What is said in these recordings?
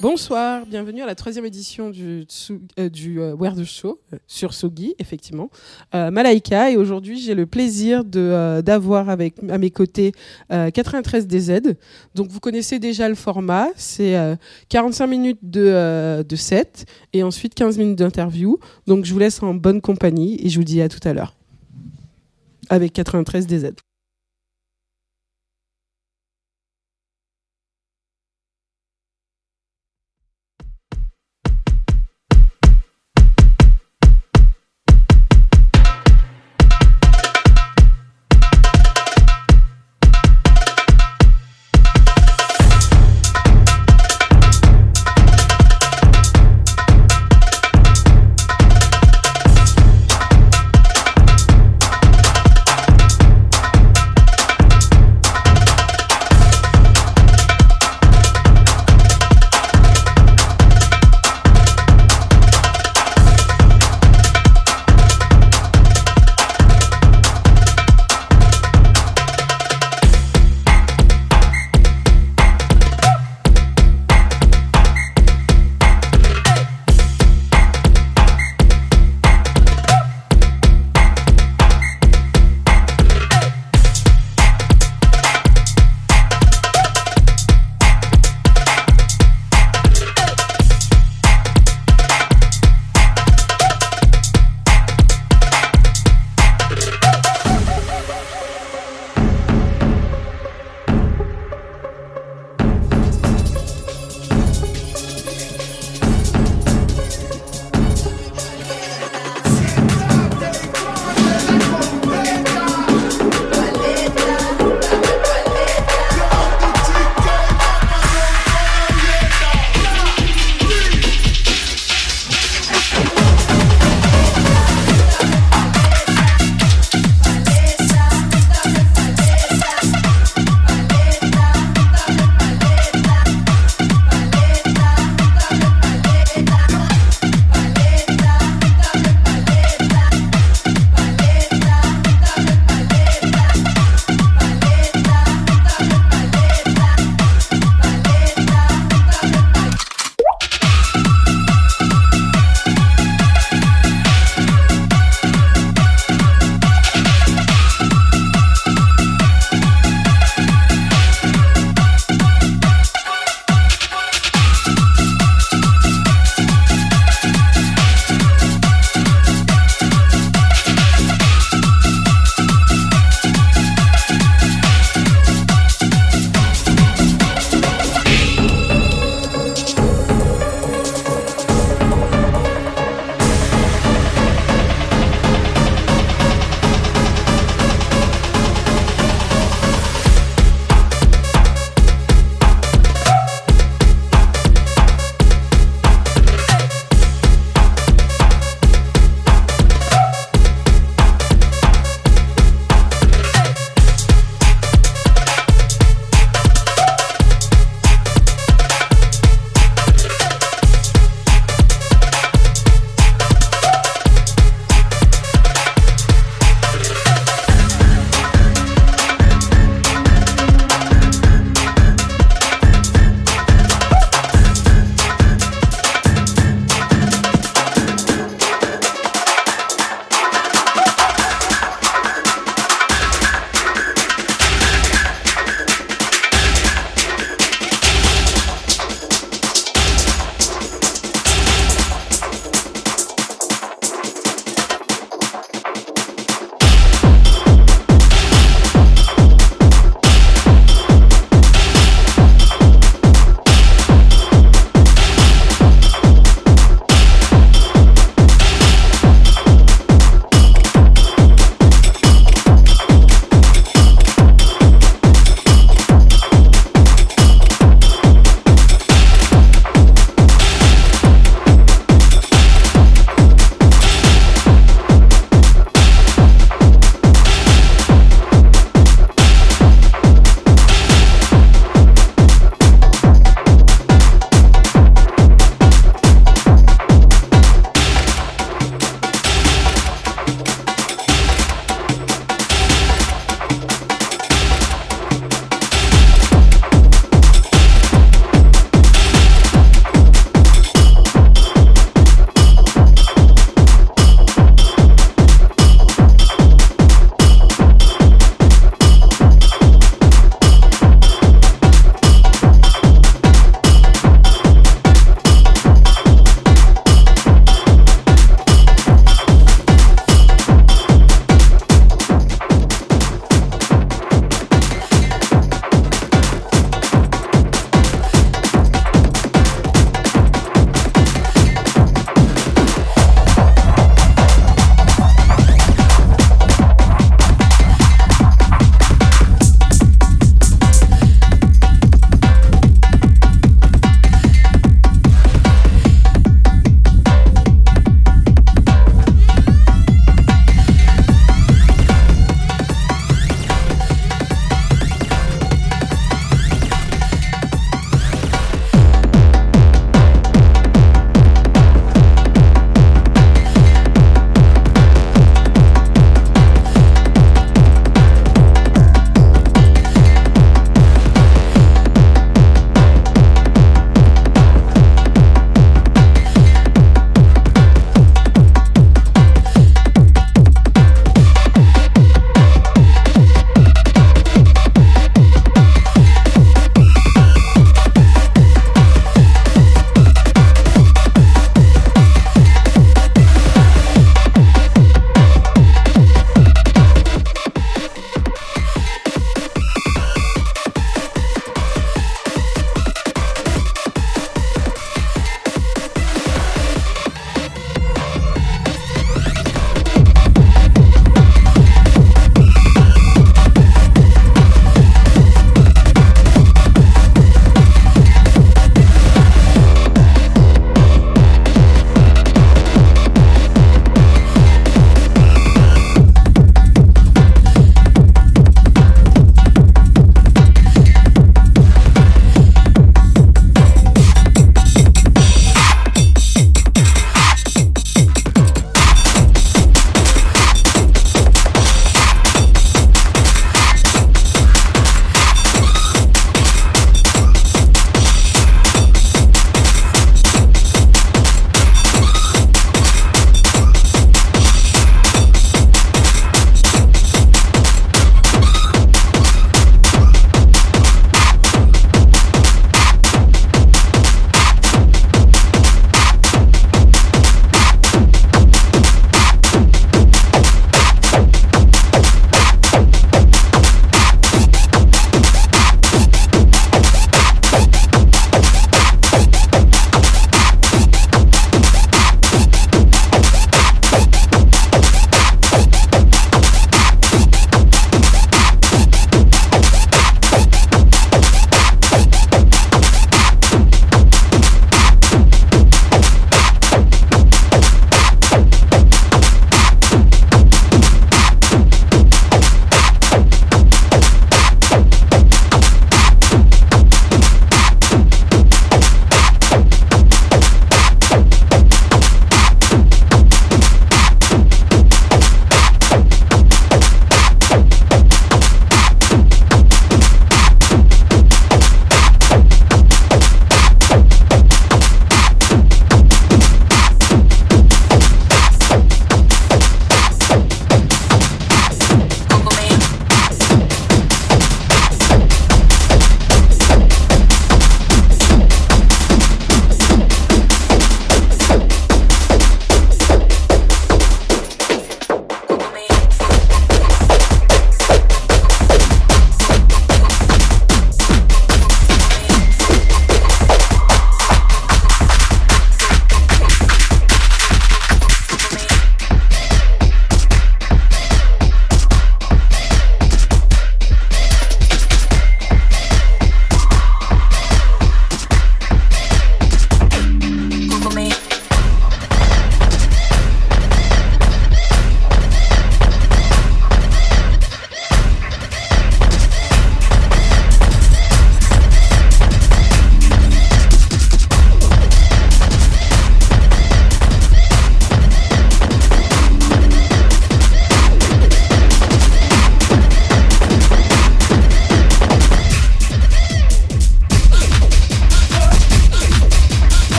Bonsoir, bienvenue à la troisième édition du, euh, du euh, the Show euh, sur Sogi, effectivement. Euh, Malaika, et aujourd'hui j'ai le plaisir d'avoir avec, à mes côtés euh, 93 DZ. Donc vous connaissez déjà le format, c'est euh, 45 minutes de, de set et ensuite 15 minutes d'interview. Donc je vous laisse en bonne compagnie et je vous dis à tout à l'heure avec 93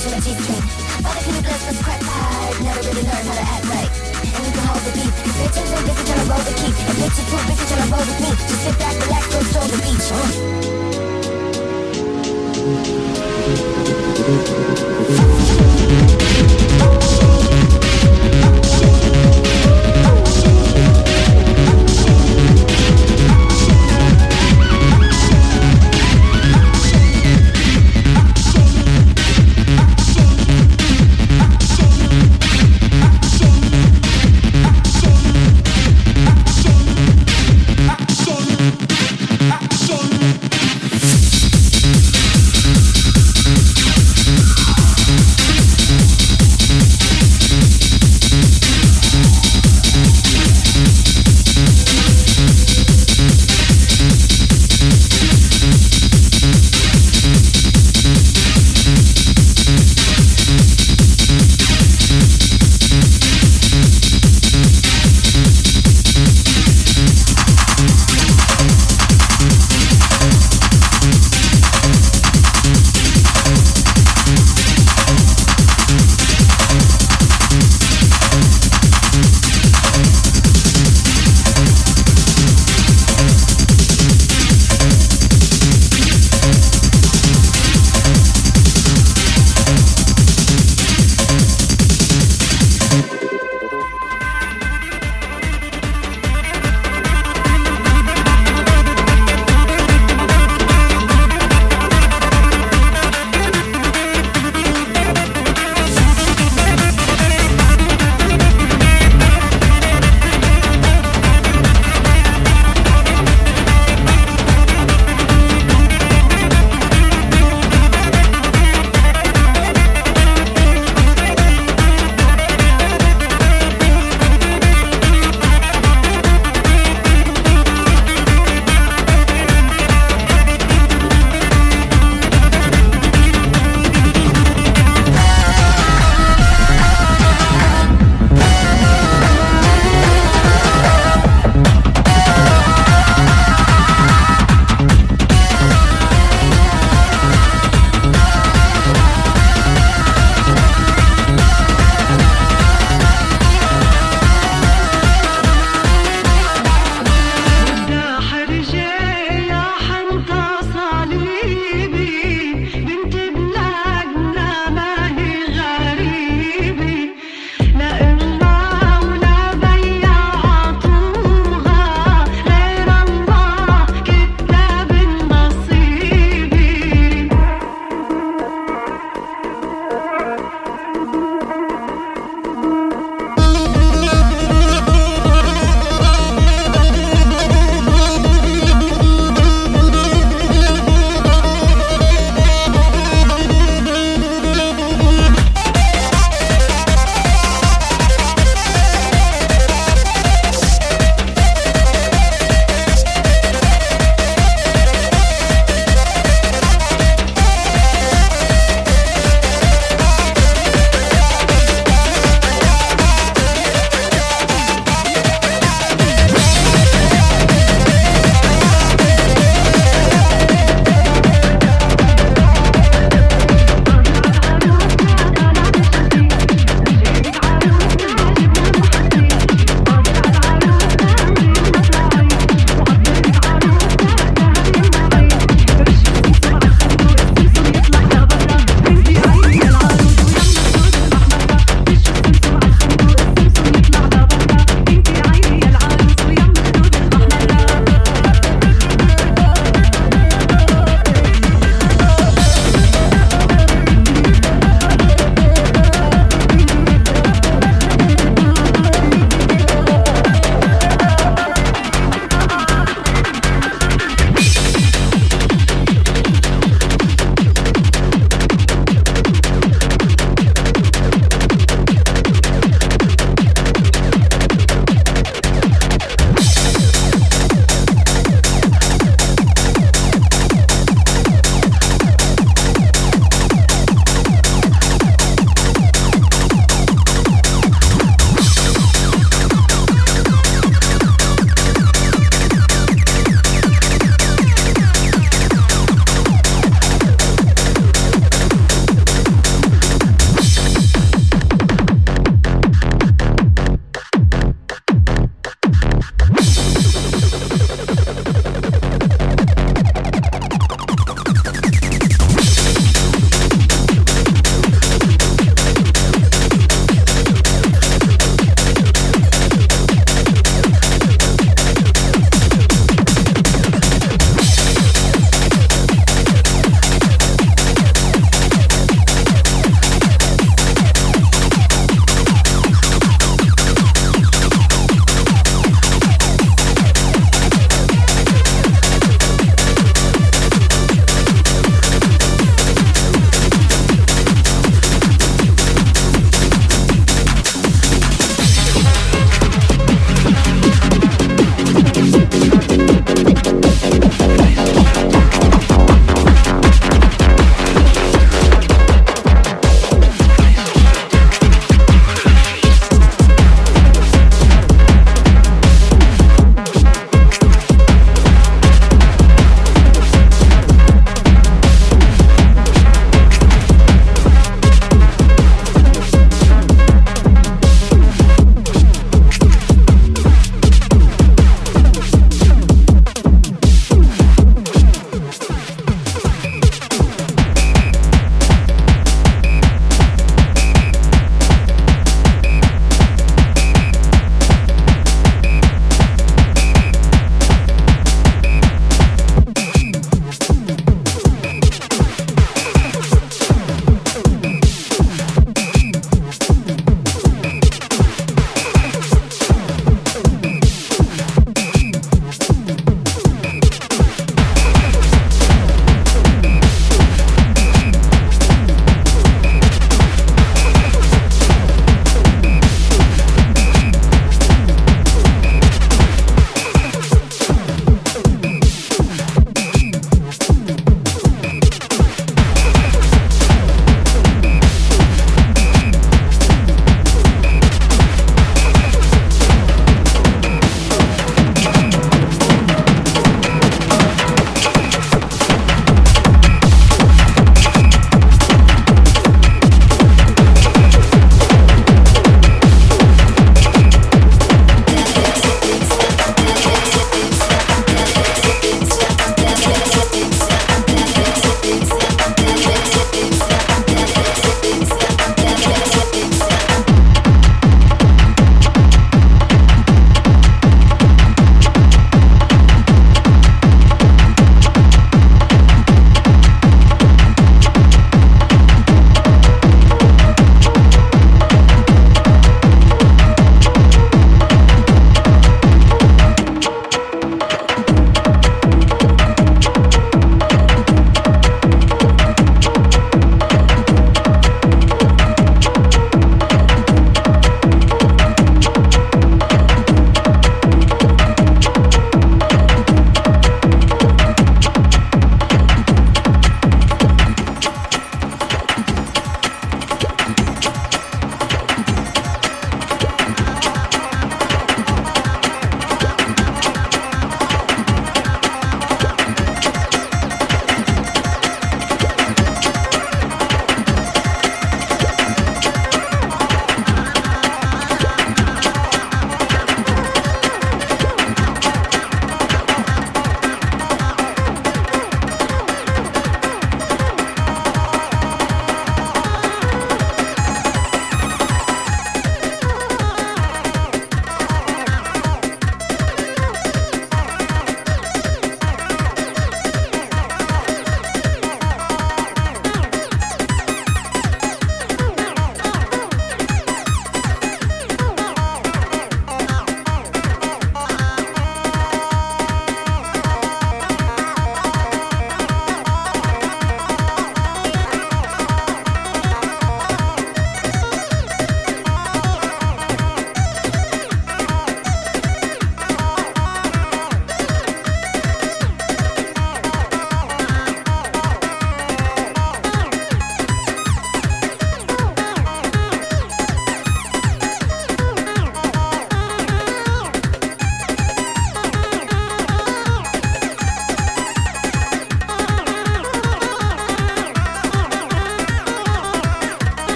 bitch in a G-string bless was crap hard Never really learned how to act right And you can hold the beat Cause bitch I'm too busy tryna roll the key And bitch you too busy tryna roll with me Just sit back, relax, go stroll the beach huh?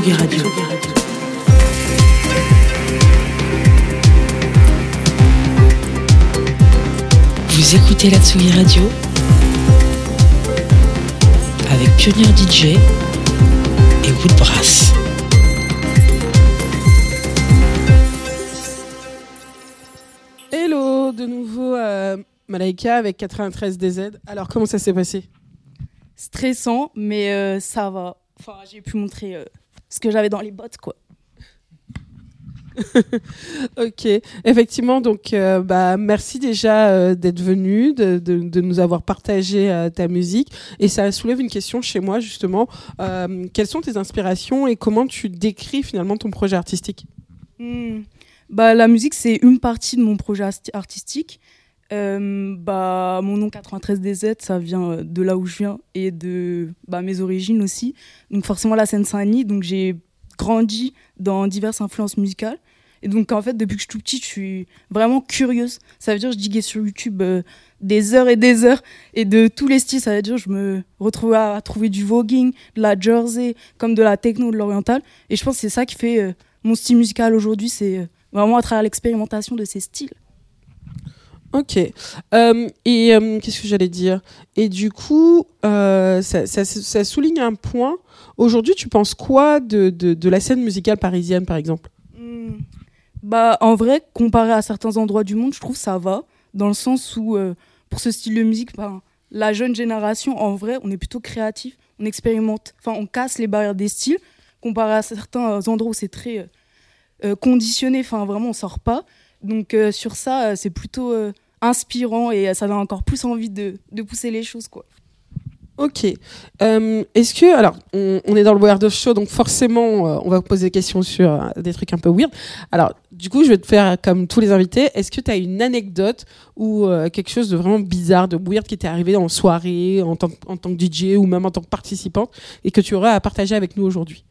Tsugi Radio. Vous écoutez la Tsugi Radio avec Pionnier DJ et Woodbrass. Hello, de nouveau euh, Malaika avec 93 DZ. Alors comment ça s'est passé? Stressant, mais euh, ça va. Enfin, j'ai pu montrer euh, ce que j'avais dans les bottes, quoi. Ok, effectivement, donc euh, bah, merci déjà euh, d'être venu, de, de- de nous avoir partagé euh, ta musique. Et ça soulève une question chez moi, justement. Euh, quelles sont tes inspirations et comment tu décris finalement ton projet artistique? Hmm. Bah, la musique, c'est une partie de mon projet artistique. Euh, bah, mon nom 93DZ, ça vient euh, de là où je viens et de bah, mes origines aussi. Donc forcément la Seine-Saint-Denis. Donc j'ai grandi dans diverses influences musicales. Et donc en fait, depuis que je suis tout petit, je suis vraiment curieuse. Ça veut dire je diguais sur YouTube euh, des heures et des heures et de tous les styles. Ça veut dire je me retrouvais à, trouver du voguing, de la jersey, comme de la techno, de l'oriental. Et je pense que c'est ça qui fait euh, mon style musical aujourd'hui. C'est vraiment à travers l'expérimentation de ces styles. Ok. Euh, et euh, qu'est-ce que j'allais dire? Et du coup, euh, ça, souligne un point. Aujourd'hui, tu penses quoi de, de, la scène musicale parisienne, par exemple? Hmm. Bah, en vrai, comparé à certains endroits du monde, je trouve ça va, dans le sens où, pour ce style de musique, ben, la jeune génération, en vrai, on est plutôt créatif, on expérimente, enfin, on casse les barrières des styles, comparé à certains endroits où c'est très conditionné, enfin, vraiment, on sort pas. Donc, euh, sur ça, euh, c'est plutôt euh, inspirant et ça donne encore plus envie de, pousser les choses, quoi. Ok. Est-ce que, alors, on, est dans le Weird of Show, donc forcément, on va poser des questions sur des trucs un peu weird. Alors, du coup, je vais te faire comme tous les invités. Est-ce que tu as une anecdote ou quelque chose de vraiment bizarre, de weird qui t'est arrivé en soirée, en tant, en tant que DJ ou même en tant que participante et que tu aurais à partager avec nous aujourd'hui?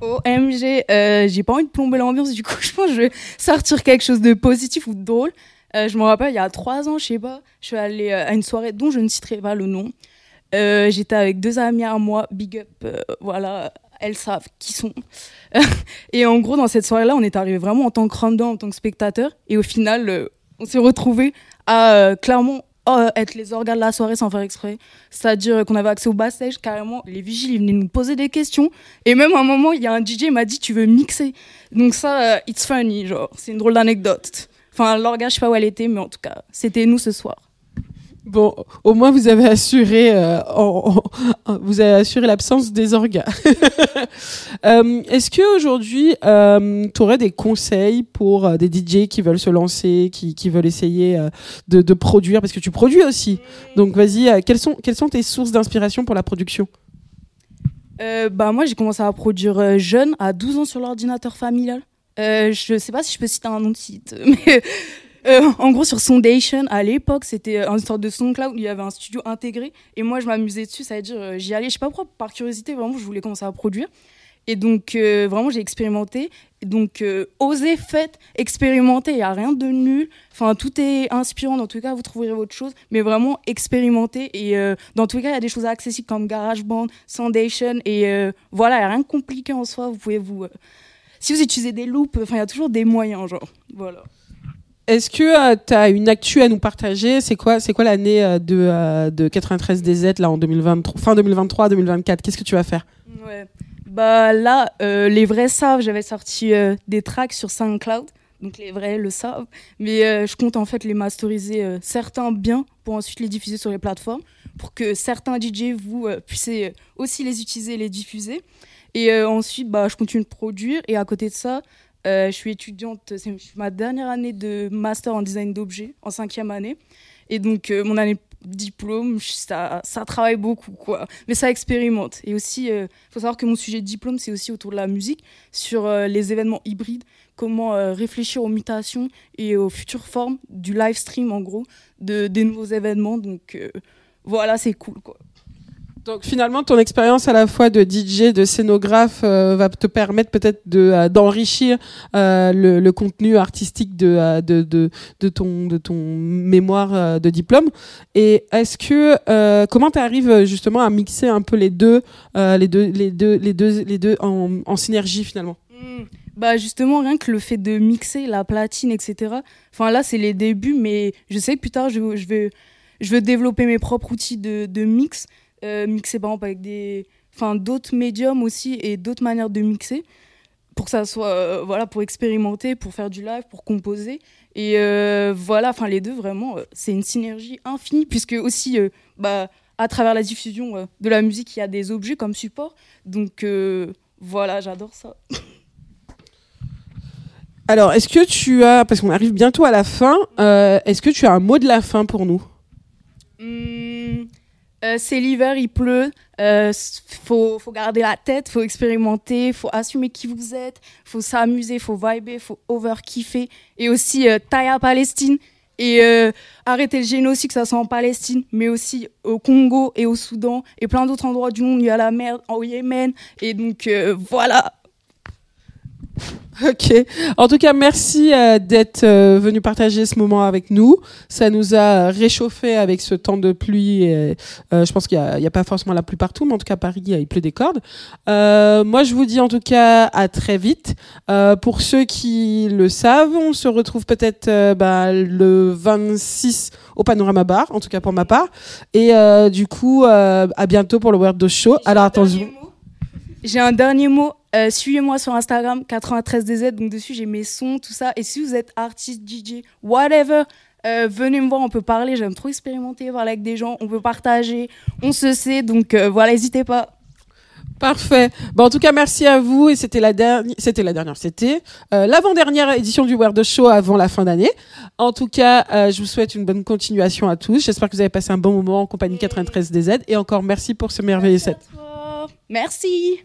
OMG, euh, j'ai pas envie de plomber l'ambiance, du coup, je pense que je vais sortir quelque chose de positif ou de drôle. Euh, je me rappelle, il y a trois ans, je sais pas, je suis allée euh, à une soirée dont je ne citerai pas le nom. J'étais avec deux amis à moi, big up, voilà, elles savent qui sont. et en gros, dans cette soirée-là, on est arrivé vraiment en tant que random, en tant que spectateur. Et au final, on s'est retrouvés à clairement euh, être les organes de la soirée sans faire exprès. C'est-à-dire qu'on avait accès au backstage, carrément, les vigiles, ils venaient nous poser des questions. Et même à un moment, il y a un DJ m'a dit Tu veux mixer? Donc, ça, euh, it's funny, genre, c'est une drôle d'anecdote. Enfin, l'organe, je sais pas où elle était, mais en tout cas, c'était nous ce soir. Bon, au moins vous avez assuré, euh, vous avez assuré l'absence des orgas. Euh, Est-ce que aujourd'hui, tu aurais des conseils pour euh, des DJ qui veulent se lancer, qui, veulent essayer euh, de, produire, parce que tu produis aussi. Donc vas-y, euh, quelles sont tes sources d'inspiration pour la production? Euh, bah, moi, j'ai commencé à produire euh, jeune, à 12 ans, sur l'ordinateur familial. Euh, je sais pas si je peux citer un nom de site, mais euh, en gros, sur Soundation, à l'époque, c'était euh, une sorte de SoundCloud où il y avait un studio intégré. Et moi, je m'amusais dessus, ça veut dire, euh, j'y allais, je sais pas pourquoi, par curiosité, vraiment, je voulais commencer à produire. Et donc, vraiment, j'ai expérimenté. Donc, osez, faites, expérimentez, il n'y a rien de nul. Enfin, tout est inspirant, dans les cas, vous trouverez votre chose. Mais vraiment, expérimentez. Et dans les cas, il y a des choses accessibles comme GarageBand, Soundation. Et voilà, il n'y a rien de compliqué en soi. Vous pouvez vous. si vous utilisez des loops, il y a toujours des moyens, genre. Voilà. Est-ce que tu as une actu à nous partager? C'est quoi, c'est quoi l'année euh, de, euh, de 93 DZ là en 2023, fin 2023, 2024 Qu'est-ce que tu vas faire? Ouais. Bah là, euh, les vrais savent, j'avais sorti euh, des tracks sur SoundCloud. Donc les vrais le savent. Mais euh, je compte en fait les masteriser euh, certains bien pour ensuite les diffuser sur les plateformes. Pour que certains DJ, vous, euh, puissiez aussi les utiliser et les diffuser. Et euh, ensuite, bah, je continue de produire. Et à côté de ça, euh, je suis étudiante, c'est ma dernière année de master en design d'objets, en cinquième année. Et donc, euh, mon année diplôme, ça, travaille beaucoup, quoi. Mais ça expérimente. Et aussi, il faut savoir que mon sujet de diplôme, c'est aussi autour de la musique, sur euh, les événements hybrides, comment euh, réfléchir aux mutations et aux futures formes du live stream, en gros, de, des nouveaux événements. Donc, euh, voilà, c'est cool, quoi. Donc finalement, ton expérience à la fois de DJ, de scénographe, euh, va te permettre peut-être euh, d'enrichir euh, le, le contenu artistique de, euh, de, de, de ton de ton mémoire euh, de diplôme. Et est-ce que euh, comment tu arrives justement à mixer un peu les deux les deux les deux les deux les deux en, en synergie finalement? Hmm. Bah justement, rien que le fait de mixer la platine, etc. Enfin là, c'est les débuts, mais je sais que plus tard, je, je vais, je veux développer mes propres outils de, de mix, euh, mixer par exemple avec des, enfin d'autres médiums aussi et d'autres manières de mixer, pour que ça soit, euh, voilà, pour expérimenter, pour faire du live, pour composer. Et euh, voilà, enfin les deux vraiment, c'est une synergie infinie puisque aussi, bah à travers la diffusion de la musique, il y a des objets comme support. Donc voilà, j'adore ça. Alors, est-ce que tu as parce qu'on arrive bientôt à la fin, euh, est-ce que tu as un mot de la fin pour nous? Hmm, euh, c'est l'hiver, il pleut. Euh, faut, faut garder la tête, faut expérimenter, faut assumer qui vous êtes, faut s'amuser, faut vibrer, faut over-kiffer. Et aussi, euh, taille à Palestine. Et euh, arrêter le génocide, que ça soit en Palestine, mais aussi au Congo et au Soudan et plein d'autres endroits du monde. Il y a la mer au Yémen. Et donc, euh, voilà. Ok. En tout cas, merci euh, d'être euh, venu partager ce moment avec nous. Ça nous a réchauffé avec ce temps de pluie. et, euh, je pense qu'il n'y a, pas forcément la pluie partout, mais en tout cas, à Paris, il pleut des cordes. Euh, moi, je vous dis en tout cas à très vite. Euh, pour ceux qui le savent, on se retrouve peut-être euh, bah, le 26 au Panorama Bar, en tout cas pour ma part. Et euh, du coup, euh, à bientôt pour le Weirdo Show. Alors, attention. J'ai un dernier mot. Euh, Suivez-moi sur Instagram 93DZ. Donc dessus j'ai mes sons, tout ça. Et si vous êtes artiste, DJ, whatever, euh, venez me voir. On peut parler. J'aime trop expérimenter, parler avec des gens. On peut partager. On se sait. Donc euh, voilà, n'hésitez pas. Parfait. Bon, en tout cas, merci à vous. Et c'était la dernière, c'était la dernière, c'était euh, l'avant-dernière édition du Weird Show avant la fin d'année. En tout cas, euh, je vous souhaite une bonne continuation à tous. J'espère que vous avez passé un bon moment en compagnie 93 DZ. Et encore merci pour ce merveilleux set. Merci.